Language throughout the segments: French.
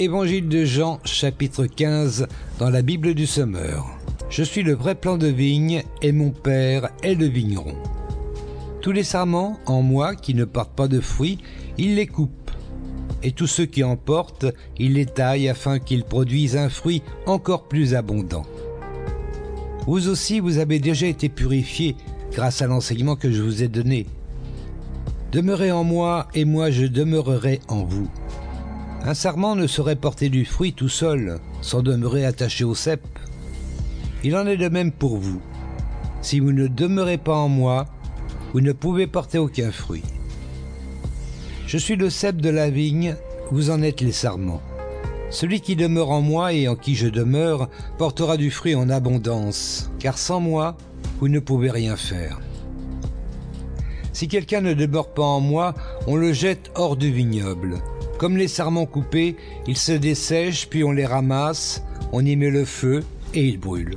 Évangile de Jean, chapitre 15, dans la Bible du Semeur. Je suis le vrai plan de vigne, et mon Père est le vigneron. Tous les sarments en moi qui ne portent pas de fruits, il les coupe. Et tous ceux qui en portent, il les taille afin qu'ils produisent un fruit encore plus abondant. Vous aussi, vous avez déjà été purifiés grâce à l'enseignement que je vous ai donné. Demeurez en moi, et moi je demeurerai en vous. Un sarment ne saurait porter du fruit tout seul, sans demeurer attaché au cep. Il en est de même pour vous. Si vous ne demeurez pas en moi, vous ne pouvez porter aucun fruit. Je suis le cep de la vigne, vous en êtes les sarments. Celui qui demeure en moi et en qui je demeure portera du fruit en abondance, car sans moi, vous ne pouvez rien faire. Si quelqu'un ne demeure pas en moi, on le jette hors du vignoble. Comme les sarments coupés, ils se dessèchent, puis on les ramasse, on y met le feu, et ils brûlent.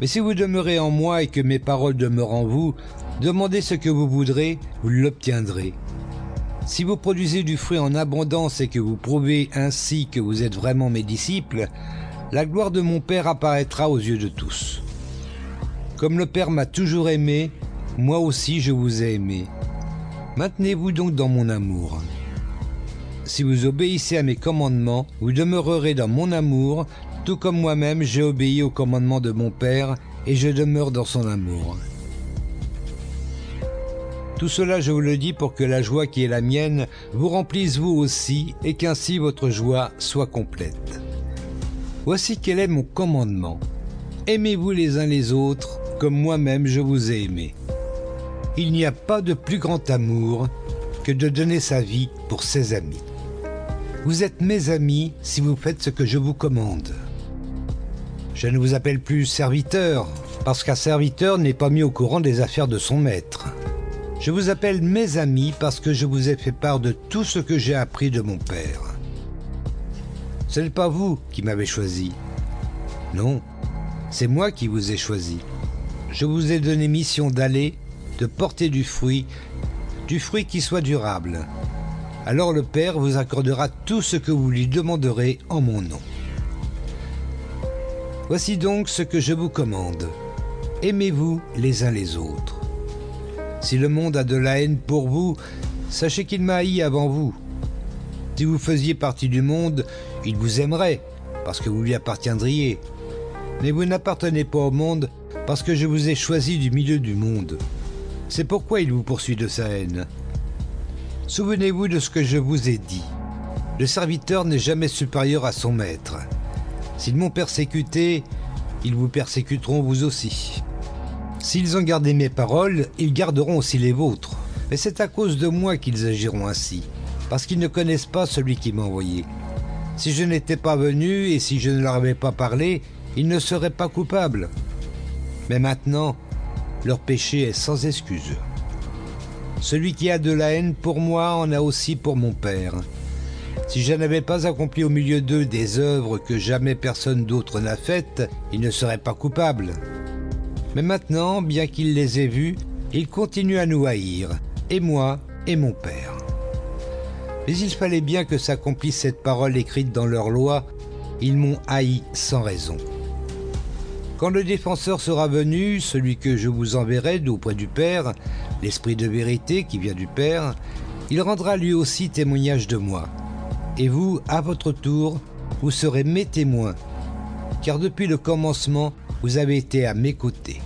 Mais si vous demeurez en moi et que mes paroles demeurent en vous, demandez ce que vous voudrez, vous l'obtiendrez. Si vous produisez du fruit en abondance et que vous prouvez ainsi que vous êtes vraiment mes disciples, la gloire de mon Père apparaîtra aux yeux de tous. Comme le Père m'a toujours aimé, moi aussi je vous ai aimé. Maintenez-vous donc dans mon amour. Si vous obéissez à mes commandements, vous demeurerez dans mon amour, tout comme moi-même j'ai obéi aux commandements de mon Père, et je demeure dans son amour. Tout cela je vous le dis pour que la joie qui est la mienne vous remplisse vous aussi, et qu'ainsi votre joie soit complète. Voici quel est mon commandement. Aimez-vous les uns les autres, comme moi-même je vous ai aimé. Il n'y a pas de plus grand amour que de donner sa vie pour ses amis. Vous êtes mes amis si vous faites ce que je vous commande. Je ne vous appelle plus serviteur, parce qu'un serviteur n'est pas mis au courant des affaires de son maître. Je vous appelle mes amis parce que je vous ai fait part de tout ce que j'ai appris de mon Père. Ce n'est pas vous qui m'avez choisi. Non, c'est moi qui vous ai choisi. Je vous ai donné mission d'aller, de porter du fruit, du fruit qui soit durable, alors le Père vous accordera tout ce que vous lui demanderez en mon nom. Voici donc ce que je vous commande. Aimez-vous les uns les autres. Si le monde a de la haine pour vous, sachez qu'il m'a haï avant vous. Si vous faisiez partie du monde, il vous aimerait, parce que vous lui appartiendriez. Mais vous n'appartenez pas au monde, parce que je vous ai choisi du milieu du monde. C'est pourquoi il vous poursuit de sa haine. Souvenez-vous de ce que je vous ai dit. Le serviteur n'est jamais supérieur à son maître. S'ils m'ont persécuté, ils vous persécuteront vous aussi. S'ils ont gardé mes paroles, ils garderont aussi les vôtres. Mais c'est à cause de moi qu'ils agiront ainsi, parce qu'ils ne connaissent pas celui qui m'a envoyé. Si je n'étais pas venu et si je ne leur avais pas parlé, ils ne seraient pas coupables. Mais maintenant, leur péché est sans excuse. Celui qui a de la haine pour moi en a aussi pour mon Père. Si je n'avais pas accompli au milieu d'eux des œuvres que jamais personne d'autre n'a faites, ils ne seraient pas coupables. Mais maintenant, bien qu'il les ait vus, ils continuent à nous haïr, et moi et mon Père. Mais il fallait bien que s'accomplisse cette parole écrite dans leur loi, ils m'ont haï sans raison. Quand le défenseur sera venu, celui que je vous enverrai d'auprès du Père, l'Esprit de vérité qui vient du Père, il rendra lui aussi témoignage de moi. Et vous, à votre tour, vous serez mes témoins, car depuis le commencement, vous avez été à mes côtés.